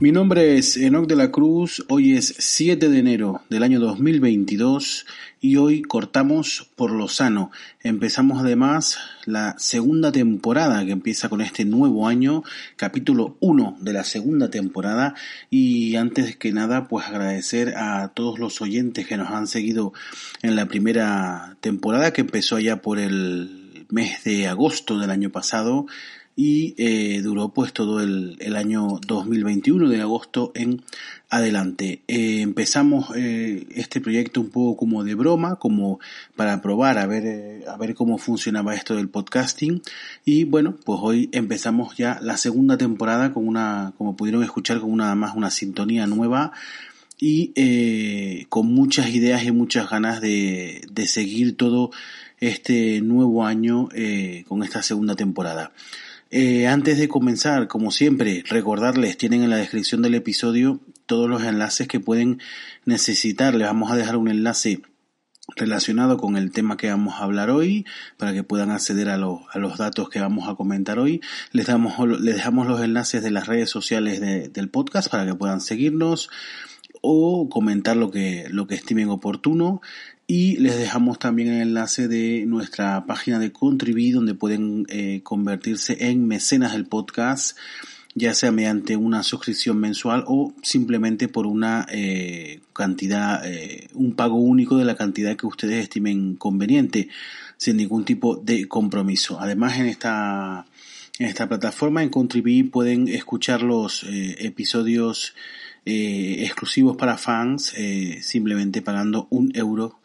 Mi nombre es Enoc de la Cruz, hoy es 7 de enero del año 2022 y hoy cortamos por lo sano. Empezamos además la segunda temporada que empieza con este nuevo año, capítulo 1 de la segunda temporada y antes que nada pues agradecer a todos los oyentes que nos han seguido en la primera temporada que empezó allá por el mes de agosto del año pasado y eh, duró pues todo el, el, año 2021 de agosto en adelante. Eh, empezamos eh, este proyecto un poco como de broma, como para probar a ver, eh, a ver cómo funcionaba esto del podcasting y bueno, pues hoy empezamos ya la segunda temporada con una, como pudieron escuchar, con una más una sintonía nueva y eh, con muchas ideas y muchas ganas de, de seguir todo este nuevo año eh, con esta segunda temporada. Eh, antes de comenzar, como siempre, recordarles, tienen en la descripción del episodio todos los enlaces que pueden necesitar. Les vamos a dejar un enlace relacionado con el tema que vamos a hablar hoy para que puedan acceder a, lo, a los datos que vamos a comentar hoy. Les, damos, les dejamos los enlaces de las redes sociales de, del podcast para que puedan seguirnos o comentar lo que, lo que estimen oportuno y les dejamos también el enlace de nuestra página de Contribui donde pueden eh, convertirse en mecenas del podcast ya sea mediante una suscripción mensual o simplemente por una eh, cantidad, eh, un pago único de la cantidad que ustedes estimen conveniente, sin ningún tipo de compromiso. Además, en esta, en esta plataforma, en Contribui, pueden escuchar los eh, episodios eh, exclusivos para fans, eh, simplemente pagando un euro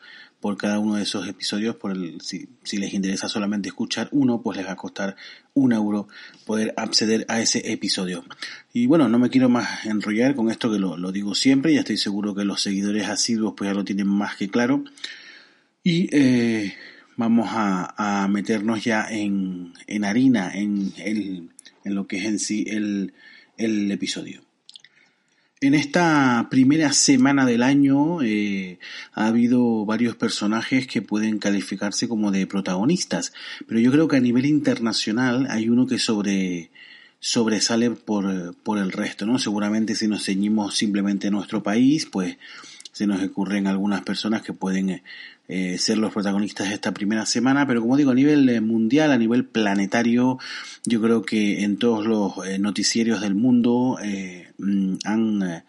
por cada uno de esos episodios. Por el, si, les interesa solamente escuchar uno, pues les va a costar un euro poder acceder a ese episodio. Y bueno, no me quiero más enrollar con esto que lo, lo digo siempre, ya estoy seguro que los seguidores asiduos pues ya lo tienen más que claro. Y eh, vamos a, a, meternos ya en, en harina, en, el, en lo que es en sí el, el episodio. En esta primera semana del año eh, ha habido varios personajes que pueden calificarse como de protagonistas, pero yo creo que a nivel internacional hay uno que sobre, sobresale por, por el resto, ¿no? Seguramente si nos ceñimos simplemente a nuestro país, pues se nos ocurren algunas personas que pueden eh, ser los protagonistas de esta primera semana, pero como digo, a nivel eh, mundial, a nivel planetario, yo creo que en todos los eh, noticieros del mundo eh, mm, han eh,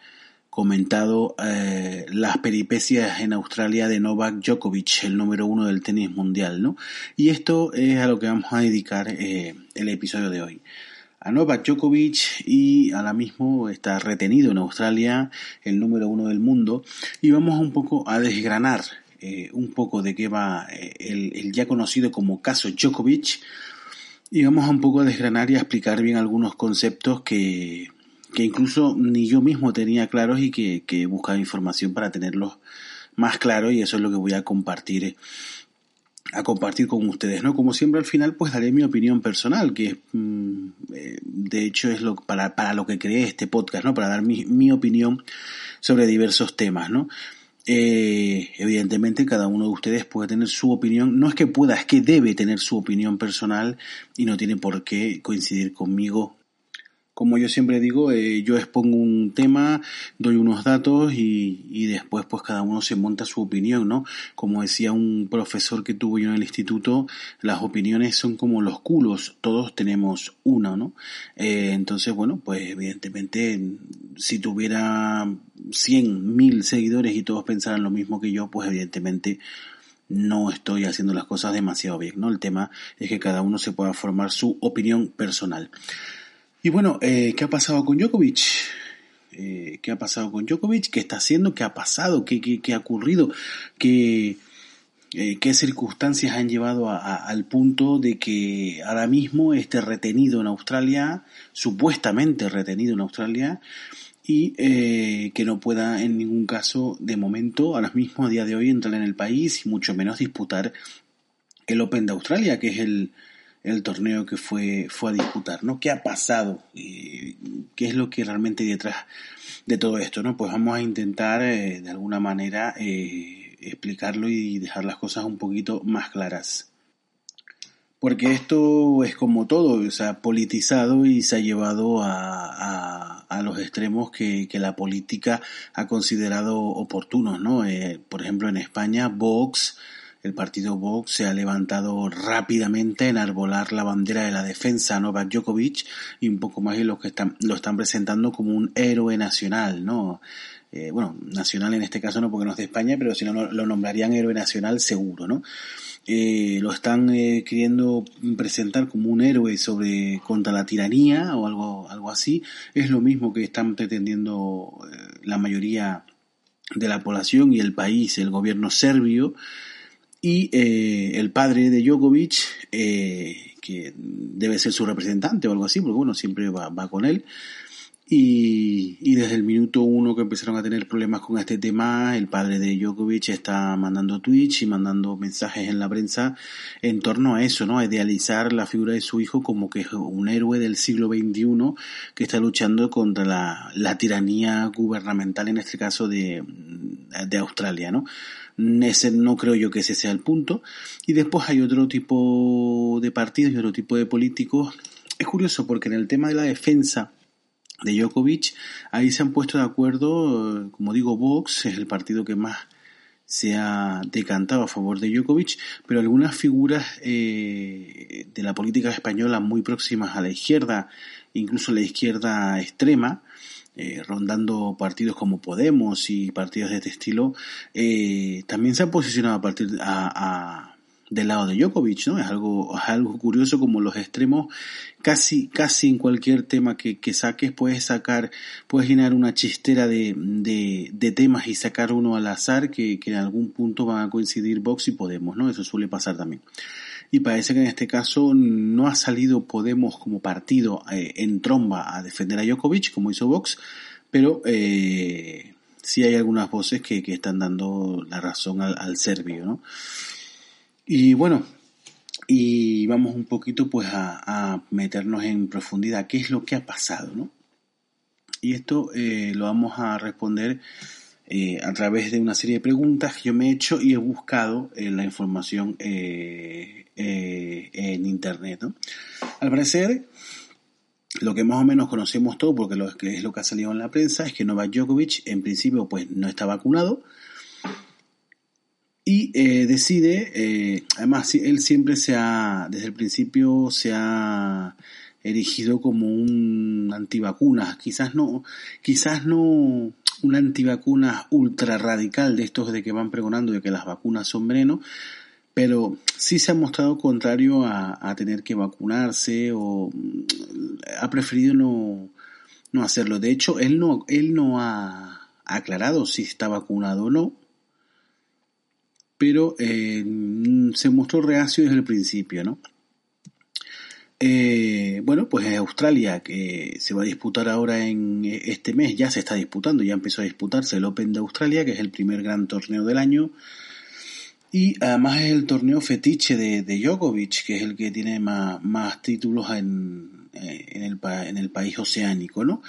comentado las peripecias en Australia de Novak Djokovic, el número uno del tenis mundial, ¿no? Y esto es a lo que vamos a dedicar el episodio de hoy a Novak Djokovic y ahora mismo está retenido en Australia el número uno del mundo y vamos un poco a desgranar eh, un poco de qué va el, ya conocido como caso Djokovic y vamos un poco a desgranar y a explicar bien algunos conceptos que, que incluso ni yo mismo tenía claros y que, que buscaba información para tenerlos más claros y eso es lo que voy a compartir a compartir con ustedes, ¿no? Como siempre al final pues daré mi opinión personal, que mm, eh, de hecho es lo para, para lo que creé este podcast, ¿no? Para dar mi, mi opinión sobre diversos temas, ¿no? Eh, evidentemente cada uno de ustedes puede tener su opinión, no es que pueda, es que debe tener su opinión personal y no tiene por qué coincidir conmigo. Como yo siempre digo, eh, yo expongo un tema, doy unos datos y, y, después pues cada uno se monta su opinión, ¿no? Como decía un profesor que tuvo yo en el instituto, las opiniones son como los culos, todos tenemos una, ¿no? Eh, entonces, bueno, pues evidentemente si tuviera 100, mil seguidores y todos pensaran lo mismo que yo, pues evidentemente no estoy haciendo las cosas demasiado bien, ¿no? El tema es que cada uno se pueda formar su opinión personal. Y bueno, eh, ¿qué ha pasado con Djokovic? Eh, ¿Qué ha pasado con Djokovic? ¿Qué está haciendo? ¿Qué ha pasado? ¿Qué, qué, qué ha ocurrido? ¿Qué, eh, qué circunstancias han llevado al punto de que ahora mismo esté retenido en Australia, supuestamente retenido en Australia, y que no pueda en ningún caso, de momento, ahora mismo, a día de hoy, entrar en el país y mucho menos disputar el Open de Australia, que es el, el torneo que fue, fue a disputar, ¿no? ¿Qué ha pasado? ¿Qué es lo que realmente hay detrás de todo esto, ¿no? Pues vamos a intentar eh, de alguna manera eh, explicarlo y dejar las cosas un poquito más claras. Porque esto es como todo, se ha politizado y se ha llevado a, a, los extremos que, que, la política ha considerado oportunos, ¿no? Eh, por ejemplo, en España, Vox el partido Vox se ha levantado rápidamente en arbolar la bandera de la defensa a Novak Djokovic y un poco más y los que están, lo están presentando como un héroe nacional, ¿no? Eh, bueno, nacional en este caso no porque no es de España, pero si no lo nombrarían héroe nacional seguro, ¿no? Eh, lo están eh, queriendo presentar como un héroe sobre contra la tiranía o algo, algo así. Es lo mismo que están pretendiendo la mayoría de la población y el país, el gobierno serbio, y eh, el padre de Djokovic, eh, que debe ser su representante o algo así, porque bueno, siempre va, con él. Y, y, desde el minuto uno que empezaron a tener problemas con este tema, el padre de Djokovic está mandando tweets y mandando mensajes en la prensa en torno a eso, ¿no? A idealizar la figura de su hijo como que es un héroe del siglo XXI que está luchando contra la, la tiranía gubernamental, en este caso de, de Australia, ¿no? Ese no creo yo que ese sea el punto. Y después hay otro tipo de partidos y otro tipo de políticos. Es curioso porque en el tema de la defensa de Djokovic, ahí se han puesto de acuerdo, como digo, Vox es el partido que más se ha decantado a favor de Djokovic, pero algunas figuras eh, de la política española muy próximas a la izquierda, incluso la izquierda extrema, eh, rondando partidos como Podemos y partidos de este estilo, eh, también se han posicionado a partir a, del lado de Djokovic, ¿no? Es algo, algo curioso como los extremos, casi, casi en cualquier tema que, que saques puedes sacar, puedes llenar una chistera de, de, de, temas y sacar uno al azar que, que en algún punto van a coincidir Vox y Podemos, ¿no? Eso suele pasar también y parece que en este caso no ha salido Podemos como partido eh, en tromba a defender a Djokovic como hizo Vox, pero eh, sí hay algunas voces que, están dando la razón al, serbio, ¿no? Y bueno, y vamos un poquito pues a, meternos en profundidad, qué es lo que ha pasado, ¿no? Y esto eh, lo vamos a responder eh, a través de una serie de preguntas que yo me he hecho y he buscado eh, la información eh, en internet. Al parecer, lo que más o menos conocemos todo, porque lo que es lo que ha salido en la prensa, es que Novak Djokovic en principio pues no está vacunado y decide, además él siempre se ha, desde el principio se ha erigido como un antivacunas, quizás no, quizás no un antivacuna ultra radical de estos de que van pregonando de que las vacunas son veneno, pero sí se ha mostrado contrario a, tener que vacunarse o mm, ha preferido no, no hacerlo. De hecho, él no, él no ha aclarado si está vacunado o no, pero eh, se mostró reacio desde el principio, ¿no? Eh, bueno, pues en Australia, que se va a disputar ahora en este mes, ya se está disputando, ya empezó a disputarse el Open de Australia, que es el primer gran torneo del año. Y además es el torneo fetiche de, de Djokovic, que es el que tiene más, títulos en, eh, en, el, país oceánico, ¿no?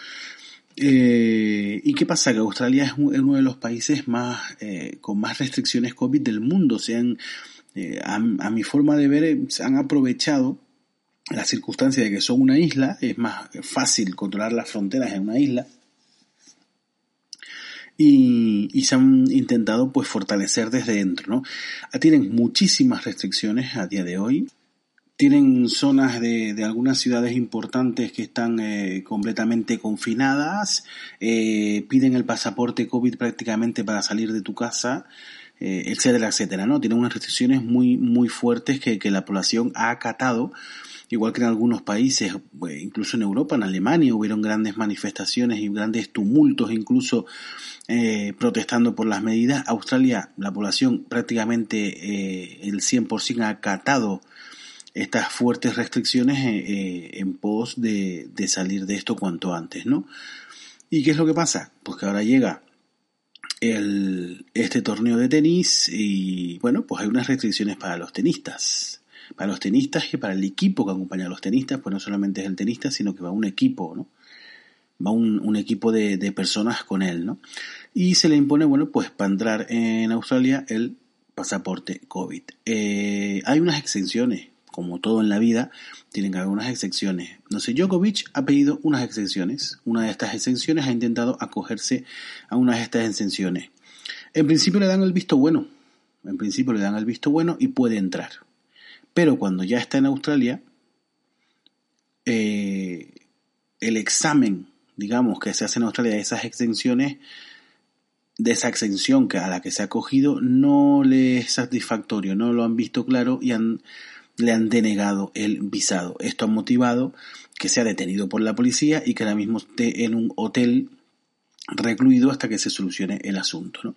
Eh, ¿Y qué pasa? Que Australia es uno de los países más eh, con más restricciones COVID del mundo. Se han, eh, a, a, mi forma de ver, se han aprovechado la circunstancia de que son una isla, es más fácil controlar las fronteras en una isla. Y, y, se han intentado pues fortalecer desde dentro, ¿no? Ah, tienen muchísimas restricciones a día de hoy. Tienen zonas de, de algunas ciudades importantes que están eh, completamente confinadas. Eh, piden el pasaporte COVID prácticamente para salir de tu casa eh, etcétera, etcétera, ¿no? Tiene unas restricciones muy, muy fuertes que, que la población ha acatado igual que en algunos países, pues, incluso en Europa, en Alemania, hubieron grandes manifestaciones y grandes tumultos, incluso eh, protestando por las medidas. Australia, la población prácticamente eh, el 100% ha acatado estas fuertes restricciones eh, en pos de, de, salir de esto cuanto antes, ¿no? ¿Y qué es lo que pasa? Pues que ahora llega el, este torneo de tenis y, bueno, pues hay unas restricciones para los tenistas para los tenistas y para el equipo que acompaña a los tenistas, pues no solamente es el tenista, sino que va un equipo, ¿no? Va un, equipo de, personas con él, ¿no? Y se le impone, bueno, pues para entrar en Australia el pasaporte COVID. Eh, hay unas exenciones, como todo en la vida, tienen que haber unas exenciones. No sé, Djokovic ha pedido unas exenciones. Una de estas exenciones ha intentado acogerse a una de estas exenciones. En principio le dan el visto bueno. En principio le dan el visto bueno y puede entrar. Pero cuando ya está en Australia, eh, el examen, digamos, que se hace en Australia de esas exenciones, de esa exención a la que se ha acogido, no le es satisfactorio, no lo han visto claro y han, le han denegado el visado. Esto ha motivado que sea detenido por la policía y que ahora mismo esté en un hotel recluido hasta que se solucione el asunto. ¿no?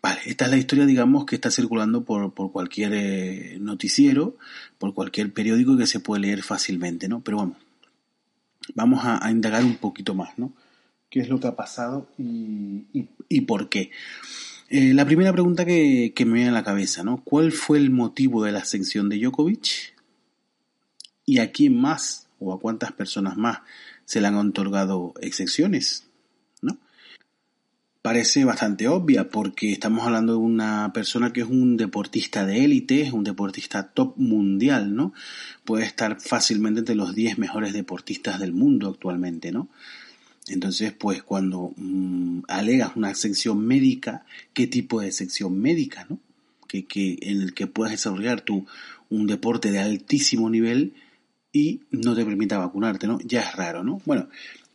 Vale, esta es la historia, digamos, que está circulando por, por cualquier eh, noticiero, por cualquier periódico que se puede leer fácilmente, ¿no? Pero vamos, vamos a, indagar un poquito más, ¿no? ¿Qué es lo que ha pasado y, y, por qué? Eh, la primera pregunta que, me viene a la cabeza, ¿no? ¿Cuál fue el motivo de la ascensión de Djokovic? ¿Y a quién más o a cuántas personas más se le han otorgado excepciones? parece bastante obvia porque estamos hablando de una persona que es un deportista de élite, un deportista top mundial, ¿no? Puede estar fácilmente entre los 10 mejores deportistas del mundo actualmente, ¿no? Entonces, pues cuando mm, alegas una sección médica, ¿qué tipo de sección médica, no? Que, que, en el que puedas desarrollar tu, un deporte de altísimo nivel y no te permita vacunarte, ¿no? Ya es raro, ¿no? Bueno,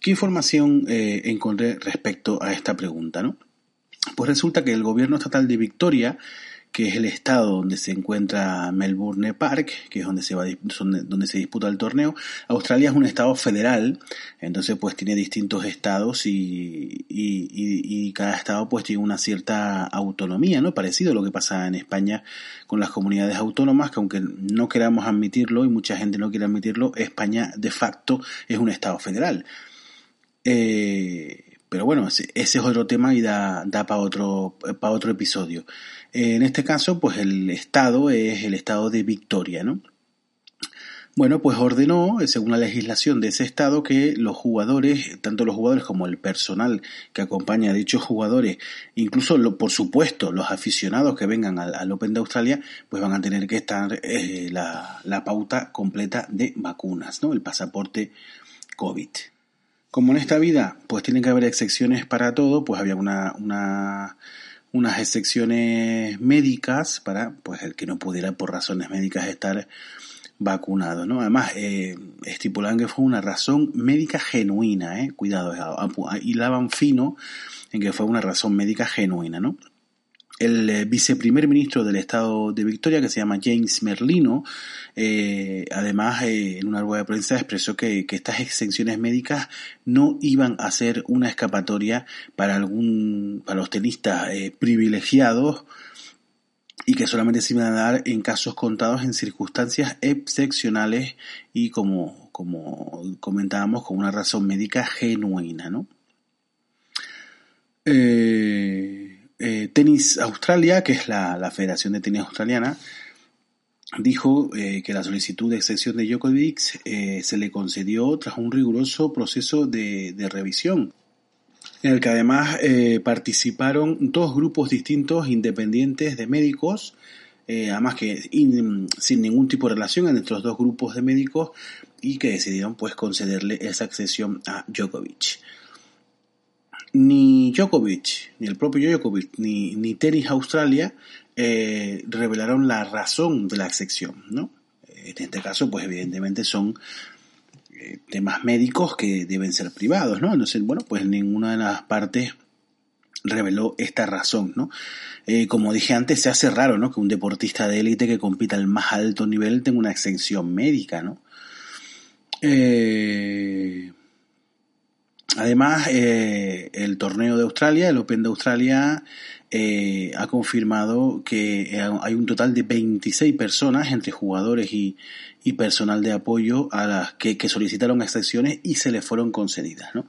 ¿Qué información eh, encontré respecto a esta pregunta? ¿no? Pues resulta que el gobierno estatal de Victoria, que es el estado donde se encuentra Melbourne Park, que es donde se, va, donde se disputa el torneo. Australia es un estado federal, entonces pues tiene distintos estados y, y, y, cada estado pues tiene una cierta autonomía, ¿no? Parecido a lo que pasa en España con las comunidades autónomas, que aunque no queramos admitirlo y mucha gente no quiere admitirlo, España de facto es un estado federal. Eh, pero bueno, ese, es otro tema y da, da para otro, para otro episodio. En este caso, pues el estado es el estado de Victoria, ¿no? Bueno, pues ordenó, según la legislación de ese estado, que los jugadores, tanto los jugadores como el personal que acompaña a dichos jugadores, incluso por supuesto los aficionados que vengan al, Open de Australia, pues van a tener que estar eh, la, la pauta completa de vacunas, ¿no? El pasaporte COVID. Como en esta vida, pues tienen que haber excepciones para todo, pues había una, una, unas excepciones médicas para pues el que no pudiera por razones médicas estar vacunado, ¿no? Además, eh, estipulan que fue una razón médica genuina, ¿eh? Cuidado, hilaban fino en que fue una razón médica genuina, ¿no? El eh, viceprimer ministro del estado de Victoria, que se llama James Merlino, eh, además eh, en una rueda de prensa expresó que, estas exenciones médicas no iban a ser una escapatoria para algún, para los tenistas privilegiados y que solamente se iban a dar en casos contados en circunstancias excepcionales y como, como comentábamos con una razón médica genuina, ¿no? Eh, eh, Tenis Australia, que es la, Federación de Tenis Australiana, dijo eh, que la solicitud de exención de Djokovic eh, se le concedió tras un riguroso proceso de, revisión, en el que además participaron dos grupos distintos independientes de médicos, además que sin ningún tipo de relación entre los dos grupos de médicos y que decidieron pues concederle esa accesión a Djokovic ni Djokovic, ni el propio Djokovic, ni, ni Tennis Australia eh, revelaron la razón de la excepción, ¿no? En este caso, pues evidentemente son eh, temas médicos que deben ser privados, ¿no? Entonces, bueno, pues ninguna de las partes reveló esta razón, ¿no? Eh, como dije antes, se hace raro, ¿no? Que un deportista de élite que compita al más alto nivel tenga una exención médica, ¿no? Eh, además, eh, el torneo de Australia, el Open de Australia, ha confirmado que hay un total de 26 personas entre jugadores y, personal de apoyo a las que, solicitaron exenciones y se les fueron concedidas, ¿no?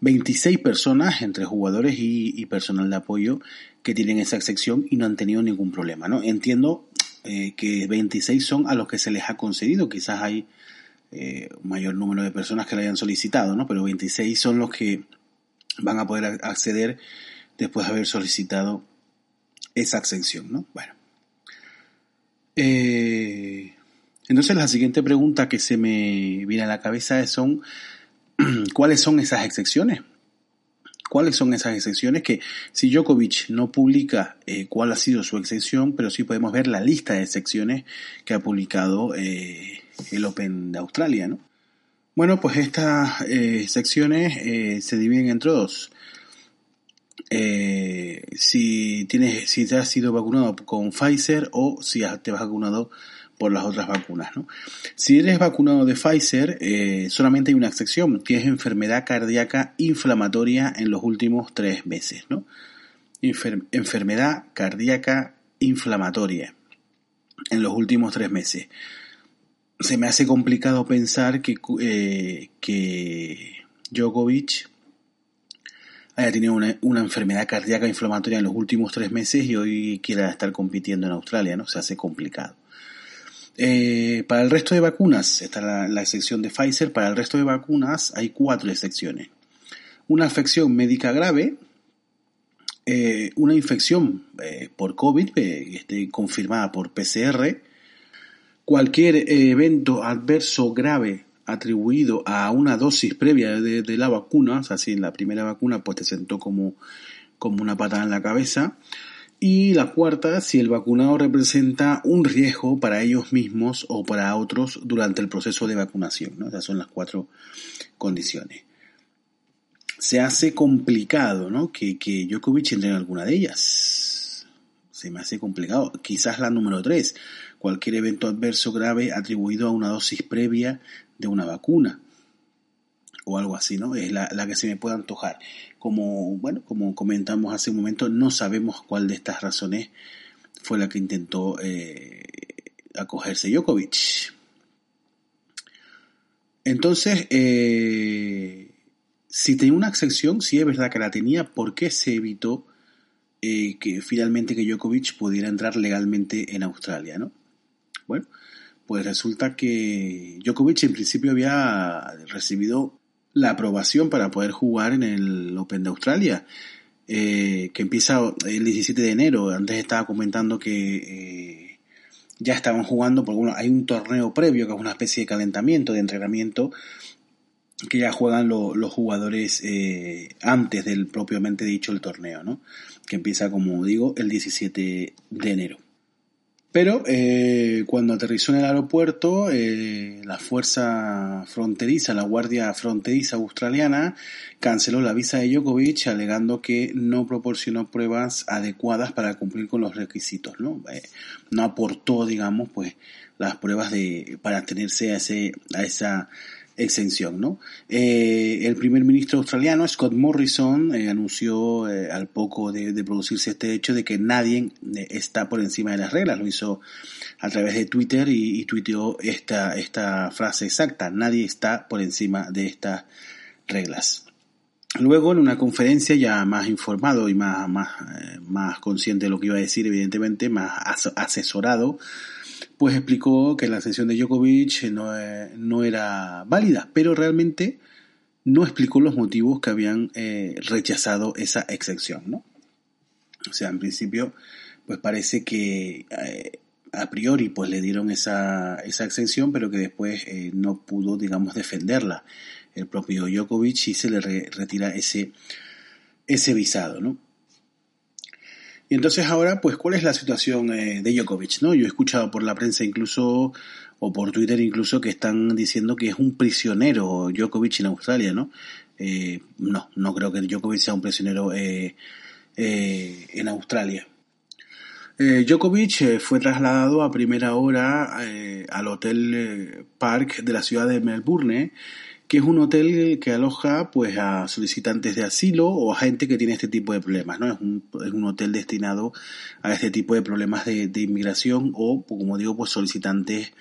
26 personas entre jugadores y, personal de apoyo que tienen esa excepción y no han tenido ningún problema. ¿no? Entiendo eh, que 26 son a los que se les ha concedido, quizás hay eh, mayor número de personas que lo hayan solicitado, ¿no? pero 26 son los que van a poder acceder después de haber solicitado esa exención. ¿no? Bueno. Eh, entonces la siguiente pregunta que se me viene a la cabeza son ¿Cuáles son esas excepciones? ¿Cuáles son esas excepciones? Que si Djokovic no publica eh, cuál ha sido su excepción, pero sí podemos ver la lista de excepciones que ha publicado eh, el Open de Australia, ¿no? Bueno, pues estas eh, secciones se dividen entre dos. si tienes, si te has sido vacunado con Pfizer o si te has vacunado por las otras vacunas. ¿no? Si eres vacunado de Pfizer, eh, solamente hay una excepción, tienes enfermedad cardíaca inflamatoria en los últimos tres meses. ¿no? enfermedad cardíaca inflamatoria en los últimos tres meses. Se me hace complicado pensar que, eh, que Djokovic haya tenido una, una, enfermedad cardíaca inflamatoria en los últimos tres meses y hoy quiera estar compitiendo en Australia, ¿no? Se hace complicado. Eh, para el resto de vacunas, está la, la, excepción de Pfizer, para el resto de vacunas hay cuatro excepciones. Una afección médica grave, eh, una infección eh, por COVID, esté confirmada por PCR, cualquier evento adverso grave atribuido a una dosis previa de, de, la vacuna, o sea, si en la primera vacuna pues te sentó como, como una patada en la cabeza, y la cuarta, si el vacunado representa un riesgo para ellos mismos o para otros durante el proceso de vacunación. ¿no? Esas son las cuatro condiciones. Se hace complicado ¿no? que, que Djokovic entre en alguna de ellas. Se me hace complicado. Quizás la número tres, cualquier evento adverso grave atribuido a una dosis previa de una vacuna o algo así, ¿no? Es la, que se me puede antojar. Como, bueno, como comentamos hace un momento, no sabemos cuál de estas razones fue la que intentó eh, acogerse Djokovic. Entonces, eh, si tenía una excepción, si es verdad que la tenía, ¿por qué se evitó eh, que finalmente que Djokovic pudiera entrar legalmente en Australia, ¿no? Bueno, pues resulta que Djokovic en principio había recibido la aprobación para poder jugar en el Open de Australia, eh, que empieza el 17 de enero. Antes estaba comentando que eh, ya estaban jugando, porque bueno, hay un torneo previo que es una especie de calentamiento, de entrenamiento, que ya juegan los jugadores eh, antes del propiamente dicho el torneo, ¿no? Que empieza, como digo, el 17 de enero. Pero eh, cuando aterrizó en el aeropuerto, eh, la fuerza fronteriza, la Guardia Fronteriza Australiana, canceló la visa de Djokovic alegando que no proporcionó pruebas adecuadas para cumplir con los requisitos, ¿no? Eh, no aportó, digamos, pues las pruebas de para tenerse a ese a esa exención, ¿no? Eh, el primer ministro australiano, Scott Morrison, eh, anunció eh, al poco de, producirse este hecho de que nadie está por encima de las reglas. Lo hizo a través de Twitter y, y tuiteó esta, esta frase exacta, nadie está por encima de estas reglas. Luego, en una conferencia ya más informado y más, más, más consciente de lo que iba a decir, evidentemente, más asesorado, pues explicó que la sesión de Djokovic no, eh, no era válida, pero realmente no explicó los motivos que habían eh, rechazado esa excepción, ¿no? O sea, en principio, pues parece que eh, a priori pues le dieron esa, esa exención, pero que después no pudo, digamos, defenderla el propio Djokovic y se le retira ese, ese visado, ¿no? Y entonces ahora, pues, ¿cuál es la situación eh, de Djokovic? ¿no? Yo he escuchado por la prensa incluso, o por Twitter incluso, que están diciendo que es un prisionero Djokovic en Australia, ¿no? Eh, no, no creo que Djokovic sea un prisionero eh, en Australia. Djokovic fue trasladado a primera hora al Hotel Park de la ciudad de Melbourne que es un hotel que aloja pues a solicitantes de asilo o a gente que tiene este tipo de problemas, ¿no? Es un, es un hotel destinado a este tipo de problemas de, inmigración o, como digo, pues solicitantes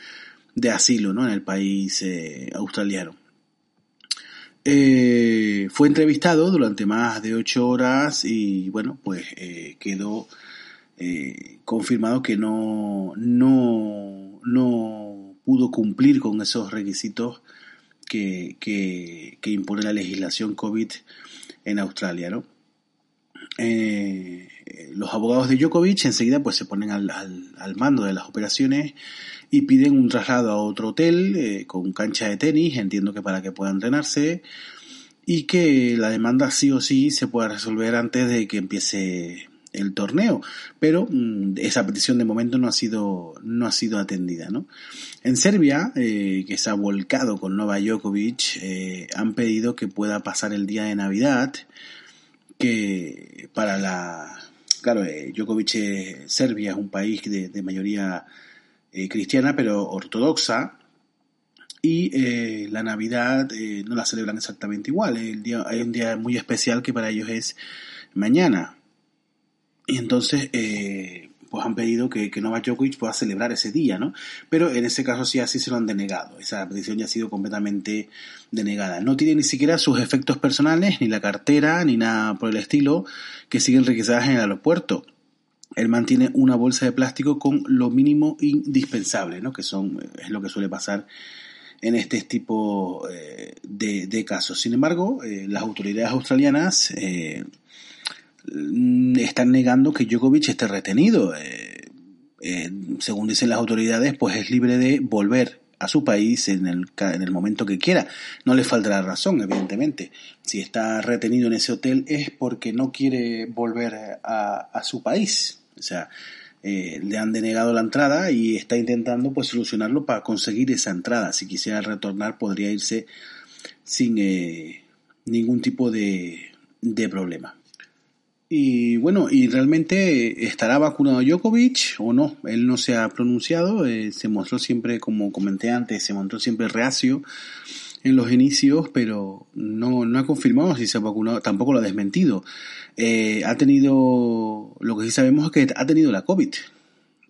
de asilo, ¿no? En el país eh, australiano. Eh, fue entrevistado durante más de ocho horas y bueno, pues eh, quedó confirmado que no, no, no pudo cumplir con esos requisitos que, impone la legislación COVID en Australia, ¿no? Eh, los abogados de Djokovic enseguida pues se ponen al, mando de las operaciones y piden un traslado a otro hotel eh, con cancha de tenis, entiendo que para que pueda entrenarse y que la demanda sí o sí se pueda resolver antes de que empiece el torneo, pero mm, esa petición de momento no ha sido, no ha sido atendida. ¿no? En Serbia, eh, que se ha volcado con Nova Djokovic, eh, han pedido que pueda pasar el día de Navidad, que para la... Claro, eh, Djokovic, Serbia es un país de mayoría cristiana, pero ortodoxa, y la Navidad no la celebran exactamente igual. El día, hay un día muy especial que para ellos es mañana, y entonces, eh, pues han pedido que, que Novak Djokovic pueda celebrar ese día, ¿no? Pero en ese caso sí así se lo han denegado. Esa petición ya ha sido completamente denegada. No tiene ni siquiera sus efectos personales, ni la cartera, ni nada por el estilo, que siguen requisadas en el aeropuerto. Él mantiene una bolsa de plástico con lo mínimo indispensable, ¿no? Que son, es lo que suele pasar en este tipo eh, de, de, casos. Sin embargo, eh, las autoridades australianas eh, están negando que Djokovic esté retenido. Eh, eh, según dicen las autoridades, pues es libre de volver a su país en el, en el momento que quiera. No le faltará razón, evidentemente. Si está retenido en ese hotel es porque no quiere volver a, su país. O sea, eh, le han denegado la entrada y está intentando pues solucionarlo para conseguir esa entrada. Si quisiera retornar podría irse sin ningún tipo de problema. Y bueno, y realmente estará vacunado Djokovic o no, él no se ha pronunciado, eh, se mostró siempre, como comenté antes, se mostró siempre reacio en los inicios, pero no, no ha confirmado si se ha vacunado, tampoco lo ha desmentido. Eh, ha tenido, lo que sí sabemos es que ha tenido la COVID,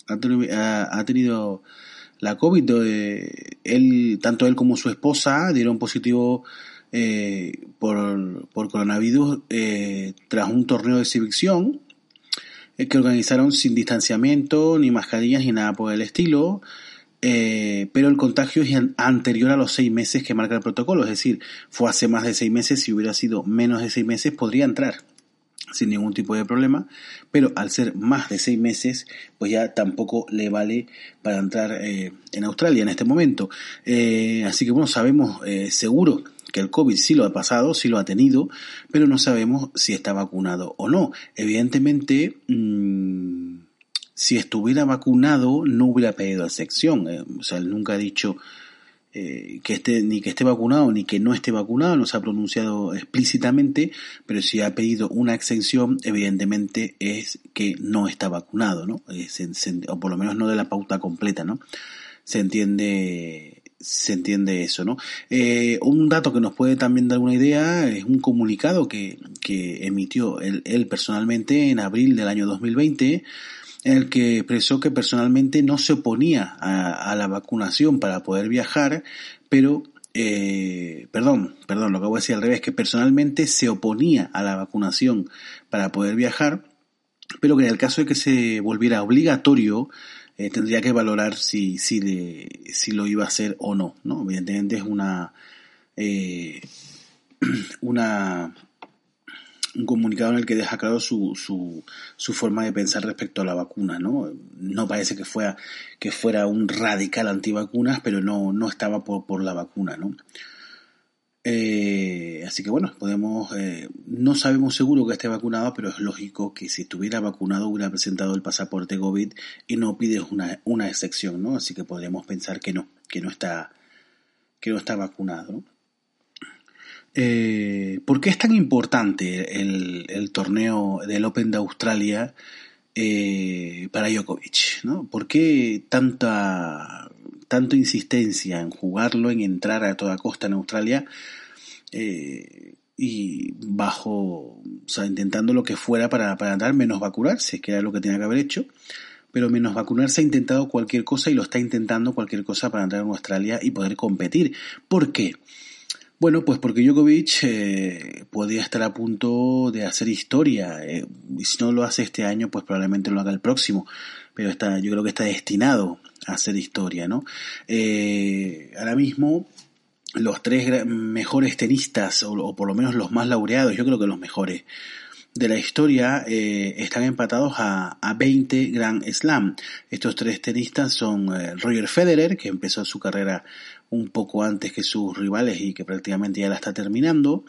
ha, tenido la COVID, eh, él, tanto él como su esposa dieron positivo eh, por, por, coronavirus eh, tras un torneo de exhibición eh, que organizaron sin distanciamiento, ni mascarillas, ni nada por el estilo. pero el contagio es anterior a los seis meses que marca el protocolo, es decir, fue hace más de seis meses, si hubiera sido menos de seis meses podría entrar sin ningún tipo de problema, pero al ser más de seis meses, pues ya tampoco le vale para entrar en Australia en este momento. así que bueno, sabemos seguro que el COVID sí lo ha pasado, sí lo ha tenido, pero no sabemos si está vacunado o no. Evidentemente, mm, si estuviera vacunado, no hubiera pedido excepción. Eh, o sea, él nunca ha dicho eh, que esté, ni que esté vacunado ni que no esté vacunado, no se ha pronunciado explícitamente, pero si ha pedido una exención, evidentemente es que no está vacunado, ¿no? O por lo menos no de la pauta completa, ¿no? Se entiende se entiende eso, ¿no? Eh, un dato que nos puede también dar una idea es un comunicado que, que emitió él, personalmente en abril del año 2020, en el que expresó que personalmente no se oponía a, a la vacunación para poder viajar, pero eh, perdón, perdón, lo que voy a decir al revés, que personalmente se oponía a la vacunación para poder viajar, pero que en el caso de que se volviera obligatorio, eh, tendría que valorar si, si, le, si lo iba a hacer o no, ¿no? Evidentemente es una, eh, una, un comunicado en el que deja claro su, su, su forma de pensar respecto a la vacuna, ¿no? No parece que fuera, que fuera un radical antivacunas, pero no, no estaba por, por la vacuna, ¿no? Eh, así que bueno, podemos, eh, no sabemos seguro que esté vacunado, pero es lógico que si estuviera vacunado hubiera presentado el pasaporte COVID y no pide una, una excepción, ¿no? Así que podríamos pensar que no, que no está, que no está vacunado. Eh, ¿Por qué es tan importante el, torneo del Open de Australia para Djokovic? ¿no? ¿Por qué tanta, tanta insistencia en jugarlo, en entrar a toda costa en Australia? Eh, y bajo, o sea, intentando lo que fuera para, para andar menos vacunarse, que era lo que tenía que haber hecho pero menos vacunarse ha intentado cualquier cosa y lo está intentando cualquier cosa para entrar en Australia y poder competir. ¿Por qué? Bueno, pues porque Djokovic eh, podía estar a punto de hacer historia. Eh, y si no lo hace este año, pues probablemente lo haga el próximo. Pero está, yo creo que está destinado hacer historia, ¿no? Eh, ahora mismo, los tres mejores tenistas, o, por lo menos los más laureados, yo creo que los mejores, de la historia eh, están empatados a, a 20 Grand Slam. Estos tres tenistas son eh, Roger Federer, que empezó su carrera un poco antes que sus rivales y que prácticamente ya la está terminando.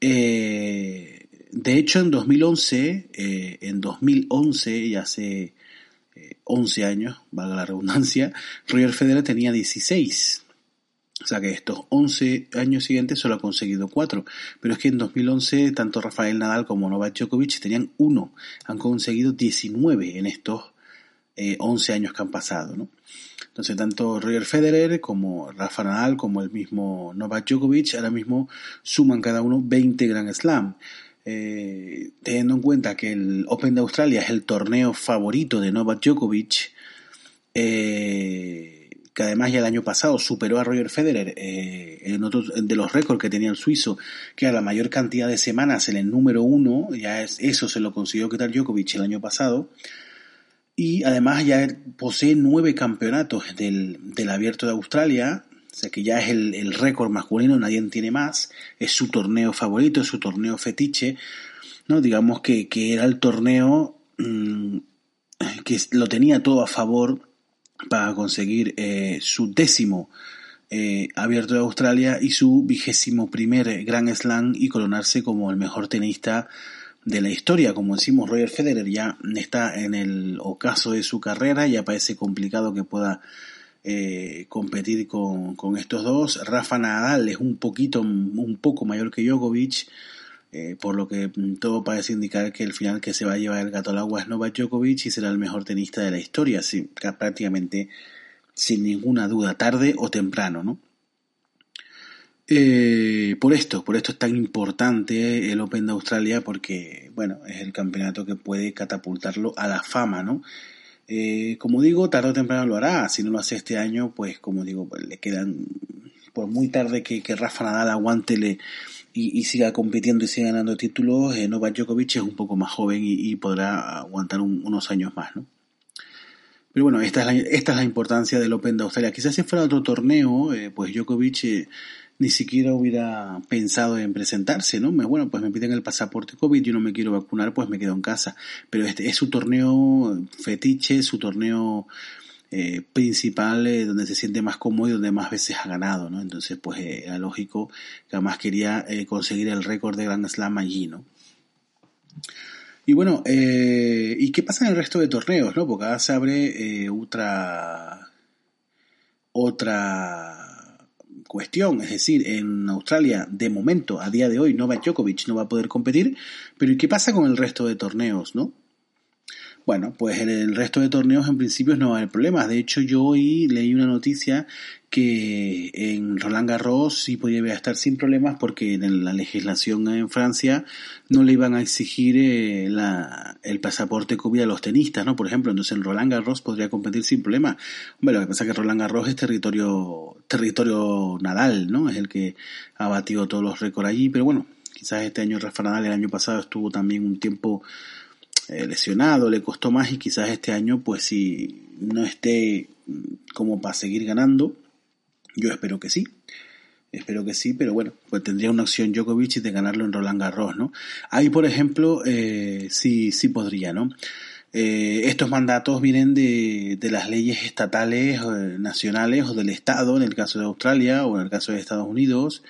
De hecho, en 2011, en 2011, y hace 11 años, valga la redundancia, Roger Federer tenía 16. O sea que estos 11 años siguientes solo ha conseguido 4. Pero es que en 2011 tanto Rafael Nadal como Novak Djokovic tenían 1. Han conseguido 19 en estos 11 eh, años que han pasado. ¿no? Entonces tanto Roger Federer como Rafa Nadal como el mismo Novak Djokovic ahora mismo suman cada uno 20 Grand Slam. Eh, teniendo en cuenta que el Open de Australia es el torneo favorito de Novak Djokovic, eh, que además ya el año pasado superó a Roger Federer eh, en otros de los récords que tenía el suizo, que a la mayor cantidad de semanas en el número uno, ya es, eso se lo consiguió quitar Djokovic el año pasado, y además ya posee nueve campeonatos del, del Abierto de Australia, o sea que ya es el, récord masculino, nadie tiene más, es su torneo favorito, es su torneo fetiche, ¿no? Digamos que, que era el torneo mm, que lo tenía todo a favor para conseguir eh, su décimo eh, abierto de Australia y su vigésimo primer Grand Slam y coronarse como el mejor tenista de la historia. Como decimos, Roger Federer ya está en el ocaso de su carrera, ya parece complicado que pueda eh, competir con, con, estos dos. Rafa Nadal es un poquito, un poco mayor que Djokovic, eh, por lo que todo parece indicar que el final que se va a llevar el gato al agua es Novak Djokovic y será el mejor tenista de la historia, prácticamente sin ninguna duda, tarde o temprano, ¿no? Eh, por esto, por esto es tan importante el Open de Australia porque, bueno, es el campeonato que puede catapultarlo a la fama, ¿no? Eh, como digo, tarde o temprano lo hará. Si no lo hace este año, pues como digo, pues, le quedan, por muy tarde que, que Rafa Nadal aguante, le, y, siga compitiendo y siga ganando títulos, eh, Novak Djokovic es un poco más joven y, podrá aguantar unos años más, ¿no? Pero bueno, esta es, la, esta es la importancia del Open de Australia. Quizás si fuera otro torneo, eh, pues Djokovic eh, ni siquiera hubiera pensado en presentarse, ¿no? Bueno, pues me piden el pasaporte COVID, yo no me quiero vacunar, pues me quedo en casa. Pero este es su torneo fetiche, su torneo eh, principal eh, donde se siente más cómodo y donde más veces ha ganado, ¿no? Entonces, pues eh, era lógico que además quería conseguir el récord de Grand Slam allí, ¿no? Y bueno, ¿y qué pasa en el resto de torneos, no? Porque ahora se abre otra otra cuestión, es decir, en Australia, de momento, a día de hoy, Novak Djokovic no va a poder competir, pero ¿y qué pasa con el resto de torneos, no? Bueno, pues en el resto de torneos en principio no va a haber problemas. De hecho, yo hoy leí una noticia que en Roland Garros sí podía estar sin problemas porque en la legislación en Francia no le iban a exigir eh, el pasaporte COVID a los tenistas, ¿no? Por ejemplo, entonces en Roland Garros podría competir sin problemas. Hombre, lo que pasa es que Roland Garros es territorio, territorio Nadal, ¿no? Es el que ha batido todos los récords allí, pero bueno, quizás este año Rafa Nadal el año pasado estuvo también un tiempo eh, lesionado, le costó más y quizás este año pues si no esté mm, como para seguir ganando, yo espero que sí. Espero que sí, pero bueno, pues tendría una opción Djokovic de ganarlo en Roland Garros, ¿no? Ahí, por ejemplo, eh, sí, sí podría, ¿no? Eh, estos mandatos vienen de, de las leyes estatales, nacionales o del Estado, en el caso de Australia o en el caso de Estados Unidos,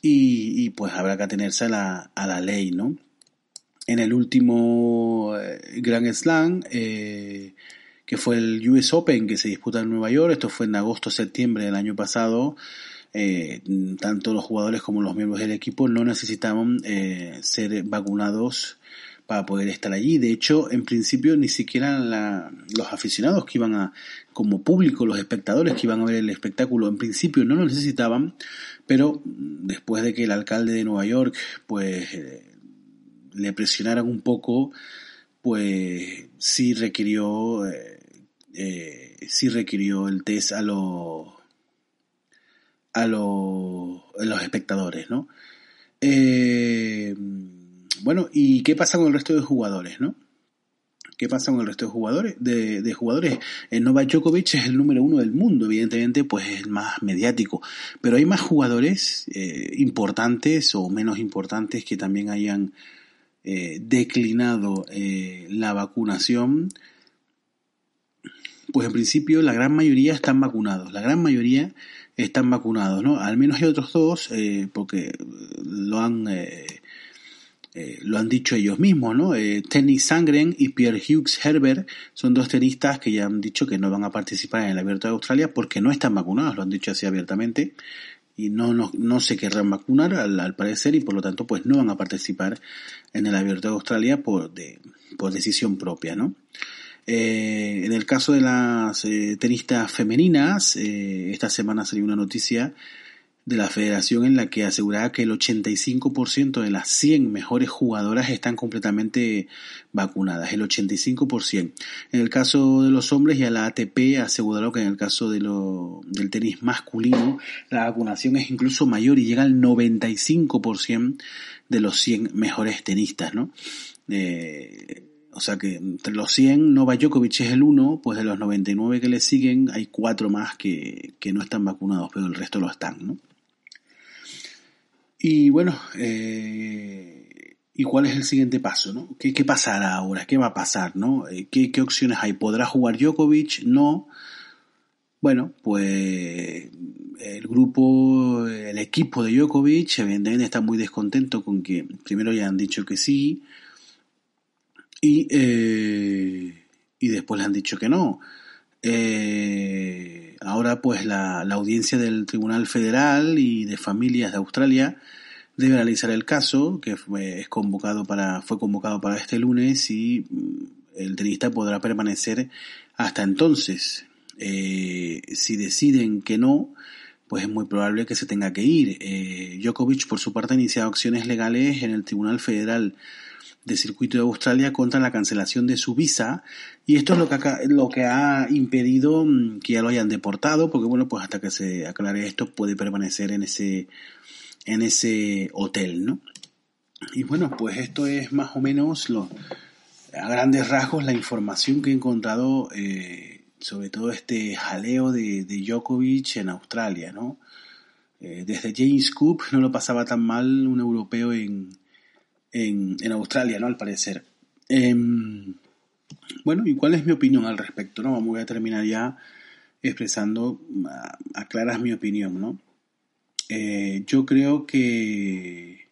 y, y pues habrá que atenerse a la, a la ley, ¿no? En el último eh, Grand Slam, eh, que fue el US Open que se disputa en Nueva York, esto fue en agosto-septiembre del año pasado, eh, tanto los jugadores como los miembros del equipo no necesitaban eh, ser vacunados para poder estar allí. De hecho, en principio ni siquiera los aficionados que iban a, como público, los espectadores que iban a ver el espectáculo, en principio no lo necesitaban, pero después de que el alcalde de Nueva York, pues, le presionaran un poco, pues sí requirió, eh, eh, sí requirió el test a los a los, los espectadores, ¿no? Eh, bueno, ¿y qué pasa con el resto de jugadores, no? ¿Qué pasa con el resto de jugadores? De, de jugadores. El Novak Djokovic es el número uno del mundo, evidentemente, pues es el más mediático. Pero hay más jugadores importantes o menos importantes que también hayan eh, declinado eh, la vacunación. Pues en principio la gran mayoría están vacunados. La gran mayoría están vacunados, ¿no? Al menos hay otros dos, porque lo han eh, lo han dicho ellos mismos, ¿no? Eh, Tennis Sangren y Pierre Hughes Herbert son dos tenistas que ya han dicho que no van a participar en el Abierto de Australia porque no están vacunados, lo han dicho así abiertamente y no, no, no se querrán vacunar al, parecer y por lo tanto pues no van a participar en el Abierto de Australia por, de, por decisión propia, ¿no? Eh, en el caso de las eh, tenistas femeninas, esta semana salió una noticia de la federación en la que aseguraba que el 85% de las 100 mejores jugadoras están completamente vacunadas, el 85%. En el caso de los hombres ya la ATP aseguró que en el caso del tenis masculino la vacunación es incluso mayor y llega al 95% de los 100 mejores tenistas, ¿no? Eh, o sea que entre los 100, Novak Djokovic es el uno, pues de los 99 que le siguen hay cuatro más que, que no están vacunados, pero el resto lo están, ¿no? Y bueno, eh, ¿y cuál es el siguiente paso? ¿no? ¿Qué, ¿Qué, pasará ahora? ¿Qué va a pasar? ¿no? Eh, ¿Qué, ¿Qué opciones hay? ¿Podrá jugar Djokovic? No. Bueno, pues el grupo, el equipo de Djokovic, evidentemente está muy descontento con que primero ya han dicho que sí y, eh, y después le han dicho que no. Eh, ahora pues la, audiencia del Tribunal Federal y de Familias de Australia debe analizar el caso que fue, es convocado para, fue convocado para este lunes y mm, el tenista podrá permanecer hasta entonces. Eh, si deciden que no, pues es muy probable que se tenga que ir. Eh, Djokovic, por su parte, ha iniciado acciones legales en el Tribunal Federal de Circuito de Australia contra la cancelación de su visa. Y esto es lo que, lo que ha impedido mm, que ya lo hayan deportado porque bueno pues hasta que se aclare esto puede permanecer en ese en ese hotel no y bueno pues esto es más o menos lo a grandes rasgos la información que he encontrado eh, sobre todo este jaleo de, de Djokovic en Australia no eh, desde James Cook no lo pasaba tan mal un europeo en en, Australia, ¿no? Al parecer. Em, bueno, ¿y cuál es mi opinión al respecto? ¿no? Voy a terminar ya expresando, aclaras mi opinión, ¿no? Eh, yo creo que,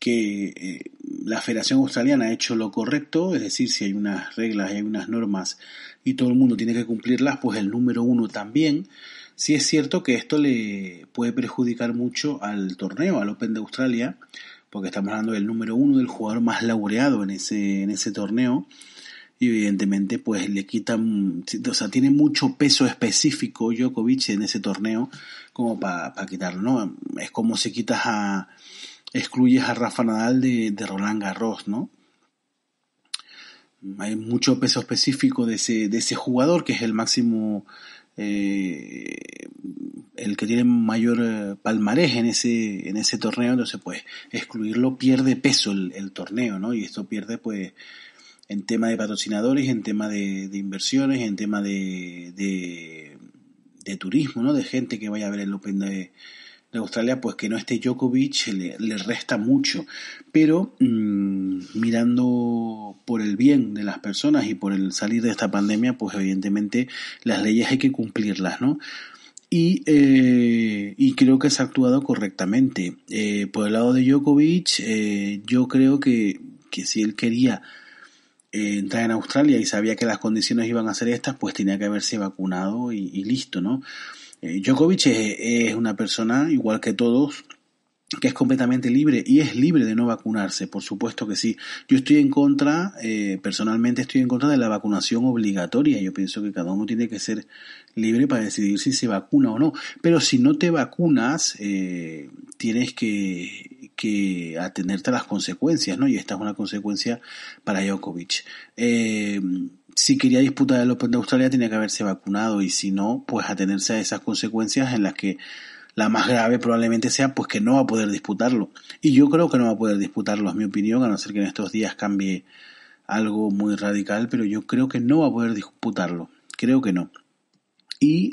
que eh, la Federación Australiana ha hecho lo correcto, es decir, si hay unas reglas, hay unas normas y todo el mundo tiene que cumplirlas, pues el número uno también. Sí es cierto que esto le puede perjudicar mucho al torneo, al Open de Australia, porque estamos hablando del número uno, del jugador más laureado en ese, en ese torneo, y evidentemente pues le quitan, o sea, tiene mucho peso específico Djokovic en ese torneo como para quitarlo, ¿no? Es como si quitas a, excluyes a Rafa Nadal de, de Roland Garros, ¿no? Hay mucho peso específico de ese, de ese jugador que es el máximo eh, el que tiene mayor eh, palmarés en ese, en ese torneo, entonces pues excluirlo pierde peso el, torneo, ¿no? Y esto pierde pues en tema de patrocinadores, en tema de, inversiones, en tema de, de, turismo, ¿no? De gente que vaya a ver el Open de, de Australia, pues que no esté Djokovic le, resta mucho. Pero mm, mirando por el bien de las personas y por el salir de esta pandemia, pues evidentemente las leyes hay que cumplirlas, ¿no? Y, eh, y creo que se ha actuado correctamente. Eh, por el lado de Djokovic, eh, yo creo que, que si él quería entrar en Australia y sabía que las condiciones iban a ser estas, pues tenía que haberse vacunado y listo, ¿no? Eh, Djokovic es, una persona, igual que todos, que es completamente libre y es libre de no vacunarse, por supuesto que sí. Yo estoy en contra, eh, personalmente estoy en contra de la vacunación obligatoria. Yo pienso que cada uno tiene que ser libre para decidir si se vacuna o no. Pero si no te vacunas, eh, tienes que, que atenerte a las consecuencias, ¿no? Y esta es una consecuencia para Djokovic. Eh, si quería disputar el Open de Australia tenía que haberse vacunado y si no, pues atenerse a esas consecuencias en las que la más grave probablemente sea pues que no va a poder disputarlo. Y yo creo que no va a poder disputarlo, es mi opinión, a no ser que en estos días cambie algo muy radical, pero yo creo que no va a poder disputarlo. Creo que no. Y,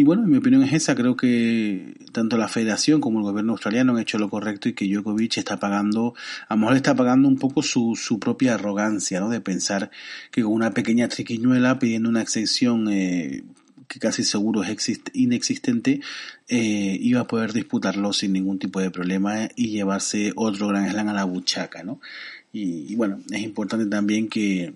y bueno, mi opinión es esa. Creo que tanto la federación como el gobierno australiano han hecho lo correcto y que Djokovic está pagando, a lo mejor está pagando un poco su, su propia arrogancia, ¿no? De pensar que con una pequeña triquiñuela pidiendo una exención eh, que casi seguro es inexistente, eh, iba a poder disputarlo sin ningún tipo de problema y llevarse otro gran slam a la buchaca, ¿no? Y, bueno, es importante también que,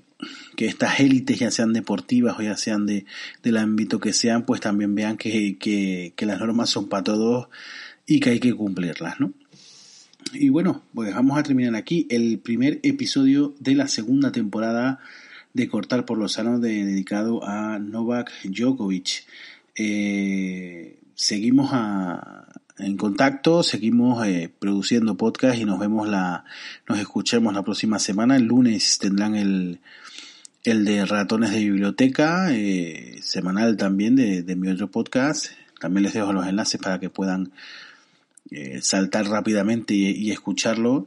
que estas élites, ya sean deportivas o ya sean de, del ámbito que sean, pues también vean que, que, que las normas son para todos y que hay que cumplirlas, ¿no? Y bueno, pues vamos a terminar aquí el primer episodio de la segunda temporada de Cortar por los Sanos dedicado a Novak Djokovic. Eh, seguimos en contacto, seguimos eh, produciendo podcast y nos vemos la, nos escuchemos la próxima semana. El lunes tendrán el, el de ratones de biblioteca, eh, semanal también de, de, mi otro podcast. También les dejo los enlaces para que puedan saltar rápidamente y, y escucharlo.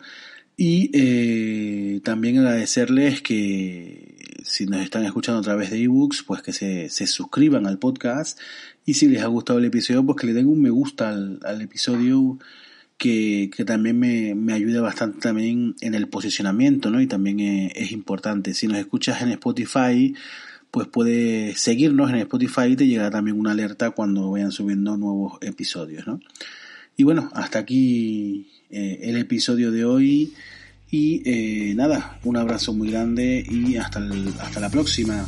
Y también agradecerles que si nos están escuchando a través de ebooks, pues que se, se, suscriban al podcast. Y si les ha gustado el episodio, pues que le den un me gusta al, al episodio que, que también me, me, ayuda bastante también en el posicionamiento, ¿no? Y también es, importante. Si nos escuchas en Spotify, pues puedes seguirnos en Spotify y te llegará también una alerta cuando vayan subiendo nuevos episodios, ¿no? Y bueno, hasta aquí eh, el episodio de hoy. Y eh, nada, un abrazo muy grande y hasta, el, hasta la próxima.